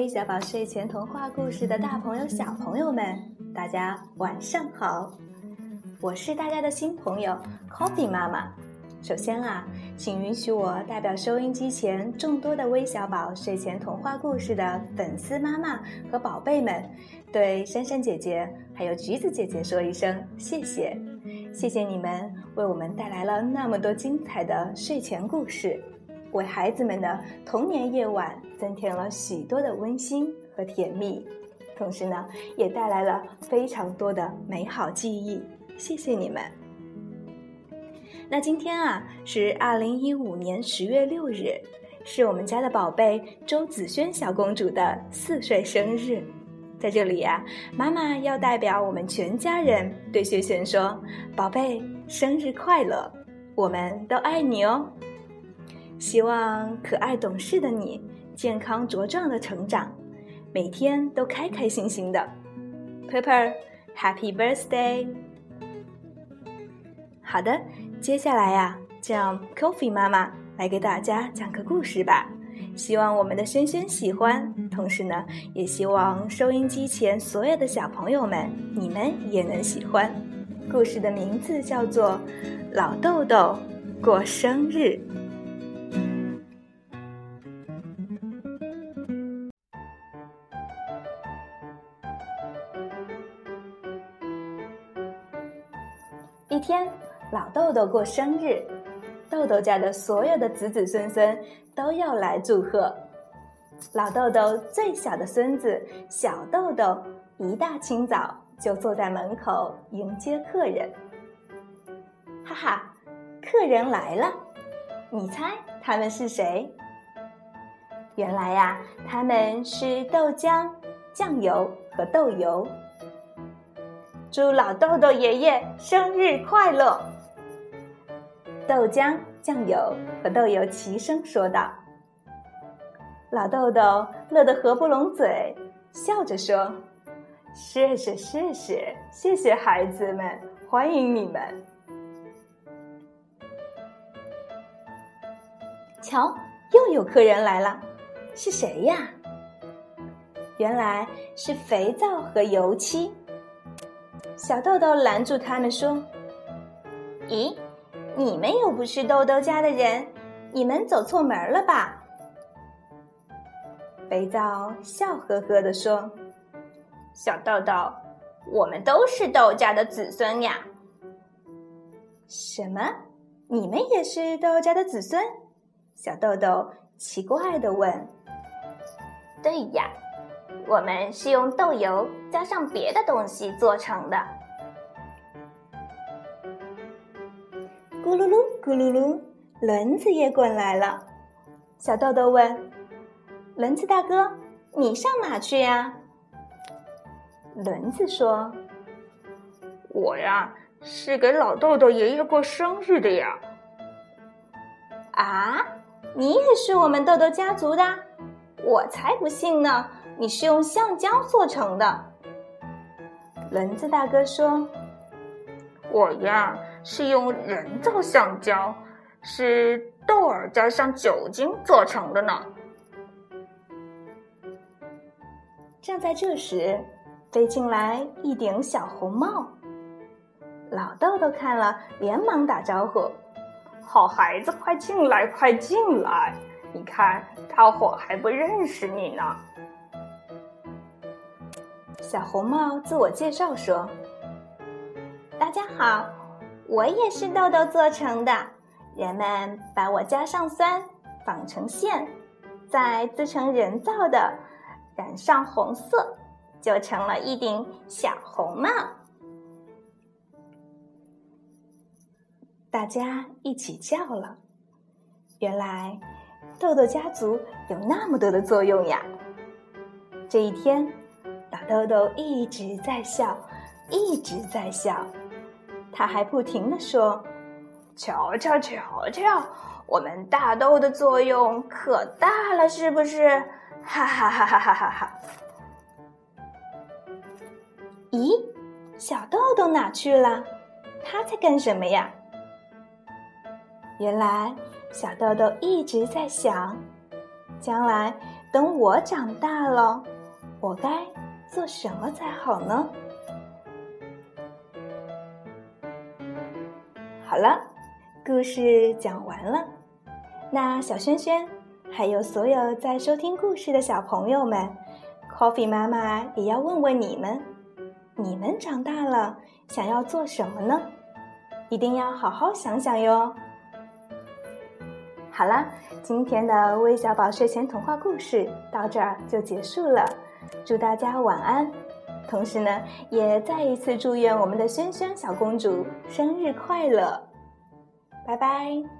微小宝睡前童话故事的大朋友、小朋友们，大家晚上好！我是大家的新朋友 Coffee 妈妈。首先啊，请允许我代表收音机前众多的微小宝睡前童话故事的粉丝妈妈和宝贝们，对珊珊姐姐还有橘子姐姐说一声谢谢！谢谢你们为我们带来了那么多精彩的睡前故事。为孩子们的童年夜晚增添了许多的温馨和甜蜜，同时呢，也带来了非常多的美好记忆。谢谢你们。那今天啊，是二零一五年十月六日，是我们家的宝贝周子轩小公主的四岁生日。在这里呀，妈妈要代表我们全家人对轩轩说：“宝贝，生日快乐！我们都爱你哦。”希望可爱懂事的你健康茁壮的成长，每天都开开心心的。Pepper，Happy Birthday！好的，接下来呀，就让 Coffee 妈妈来给大家讲个故事吧。希望我们的轩轩喜欢，同时呢，也希望收音机前所有的小朋友们，你们也能喜欢。故事的名字叫做《老豆豆过生日》。一天，老豆豆过生日，豆豆家的所有的子子孙孙都要来祝贺。老豆豆最小的孙子小豆豆一大清早就坐在门口迎接客人。哈哈，客人来了，你猜他们是谁？原来呀，他们是豆浆、酱油和豆油。祝老豆豆爷爷生日快乐！豆浆、酱油和豆油齐声说道。老豆豆乐得合不拢嘴，笑着说：“谢谢，谢谢，谢谢孩子们，欢迎你们！”瞧，又有客人来了，是谁呀？原来是肥皂和油漆。小豆豆拦住他们说：“咦，你们又不是豆豆家的人，你们走错门了吧？”肥皂笑呵呵地说：“小豆豆，我们都是豆家的子孙呀。”“什么？你们也是豆家的子孙？”小豆豆奇怪的问。“对呀。”我们是用豆油加上别的东西做成的。咕噜噜，咕噜噜，轮子也滚来了。小豆豆问：“轮子大哥，你上哪去呀？”轮子说：“我呀，是给老豆豆爷爷过生日的呀。”啊，你也是我们豆豆家族的？我才不信呢！你是用橡胶做成的，轮子大哥说：“我呀是用人造橡胶，是豆儿加上酒精做成的呢。”正在这时，飞进来一顶小红帽。老豆豆看了，连忙打招呼：“好孩子，快进来，快进来！你看，大伙还不认识你呢。”小红帽自我介绍说：“大家好，我也是豆豆做成的。人们把我加上酸，纺成线，再织成人造的，染上红色，就成了一顶小红帽。”大家一起叫了。原来，豆豆家族有那么多的作用呀！这一天。豆豆一直在笑，一直在笑，他还不停的说：“瞧瞧瞧瞧，我们大豆的作用可大了，是不是？”哈哈哈哈哈哈哈！咦，小豆豆哪去了？他在干什么呀？原来小豆豆一直在想，将来等我长大了，我该做什么才好呢？好了，故事讲完了。那小轩轩，还有所有在收听故事的小朋友们，Coffee 妈妈也要问问你们：你们长大了想要做什么呢？一定要好好想想哟。好啦，今天的微小宝睡前童话故事到这儿就结束了。祝大家晚安，同时呢，也再一次祝愿我们的萱萱小公主生日快乐。拜拜。